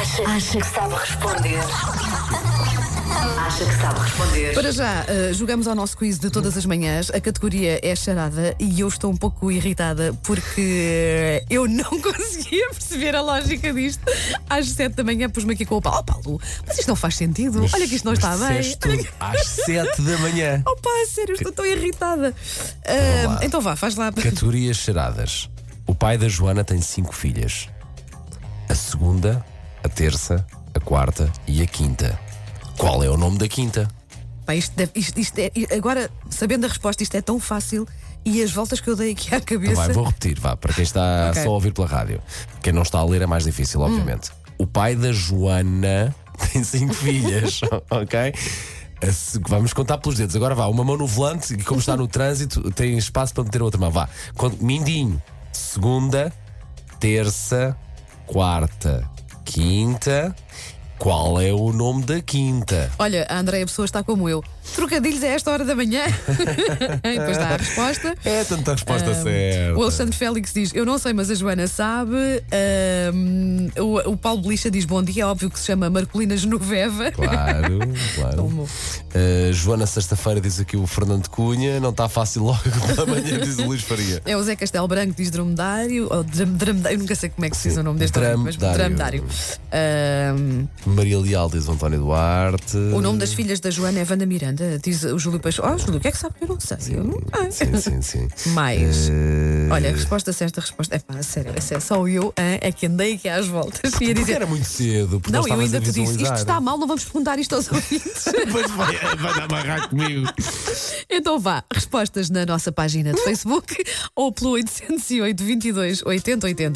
Acha, acha que sabe responder? Acha que sabe responder? Para já, eh, jogamos ao nosso quiz de todas as manhãs. A categoria é charada e eu estou um pouco irritada porque eu não conseguia perceber a lógica disto. Às 7 da manhã pus-me aqui com o Paulo. Oh, Paulo, mas isto não faz sentido. Olha que isto não Mas está bem. Olha às 7 da manhã. Oh, pá, sério, estou tão irritada. Lá. então vá, faz lá. Categorias charadas. O pai da Joana tem cinco filhas. A segunda, a terça, a quarta e a quinta. Qual é o nome da quinta? Pá, isto deve- isto- isto é- agora, sabendo a resposta, isto é tão fácil e as voltas que eu dei aqui à cabeça. Então vai, vou repetir, vá, para quem está Ok. só a ouvir pela rádio. Quem não está a ler é mais difícil, obviamente. O pai da Joana tem cinco filhas, ok? Vamos contar pelos dedos. Agora vá, uma mão no volante e como está no trânsito, tem espaço para meter a outra mão. Vá. Mindinho. Segunda, terça, quarta, quinta. Qual é o nome da quinta? Olha, a Andréia Pessoa está como eu. Trocadilhos a esta hora da manhã. e depois está a resposta. É tanta resposta certa. O Alexandre Félix diz: Eu não sei, mas a Joana sabe. Ahm, o, o Paulo Belicha diz: Bom dia, é óbvio que se chama Marcolina Genoveva. Claro, claro. Uh, Joana, sexta-feira, diz aqui o Fernando Cunha. Não está fácil logo pela manhã, diz o Luís Faria. É o Zé Castelo Branco, diz dromedário. Ou dromedário, eu nunca sei como é que se diz o nome deste homem, mas Dromedário. dromedário. Maria Leal, diz o António Duarte. o nome das filhas da Joana é Wanda Miranda, diz o Júlio Peixoto. Oh, Júlio, o que é que sabe? Eu não sei. Eu não... Ah. Sim, sim, sim. Mais. Uh, Olha, a resposta certa, a resposta. É pá, sério, é só eu é que andei aqui às voltas. Porque dizer. era muito cedo. Porque Não, eu ainda te disse, isto está mal, não vamos perguntar isto aos ouvintes. Depois vai, vai amarrar comigo. então vá, respostas na nossa página de Facebook ou pelo 808 22 80 80.